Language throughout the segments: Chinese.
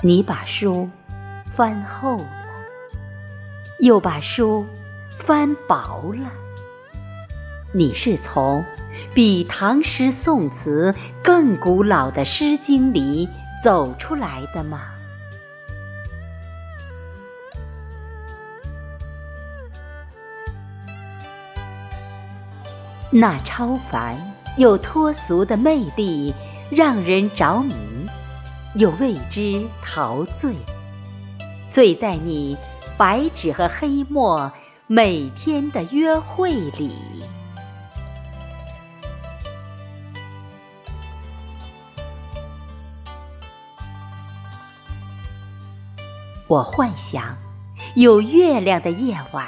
你把书翻厚了，又把书翻薄了。你是从比唐诗宋词更古老的《诗经》里走出来的吗？那超凡又脱俗的魅力，让人着迷。又为之陶醉，醉在你白纸和黑墨每天的约会里。我幻想有月亮的夜晚，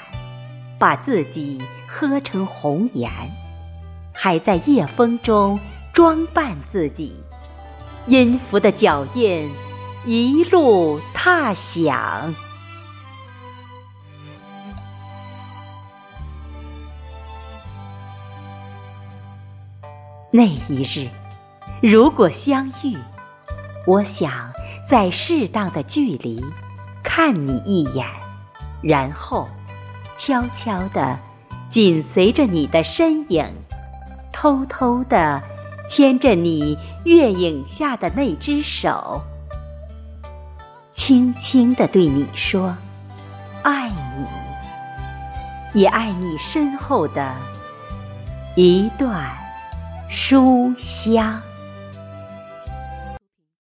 把自己喝成红颜，还在夜风中装扮自己。音符的脚印，一路踏响。那一日，如果相遇，我想在适当的距离看你一眼，然后悄悄地紧随着你的身影，偷偷地。牵着你月影下的那只手，轻轻地对你说：“爱你，也爱你身后的一段书香。”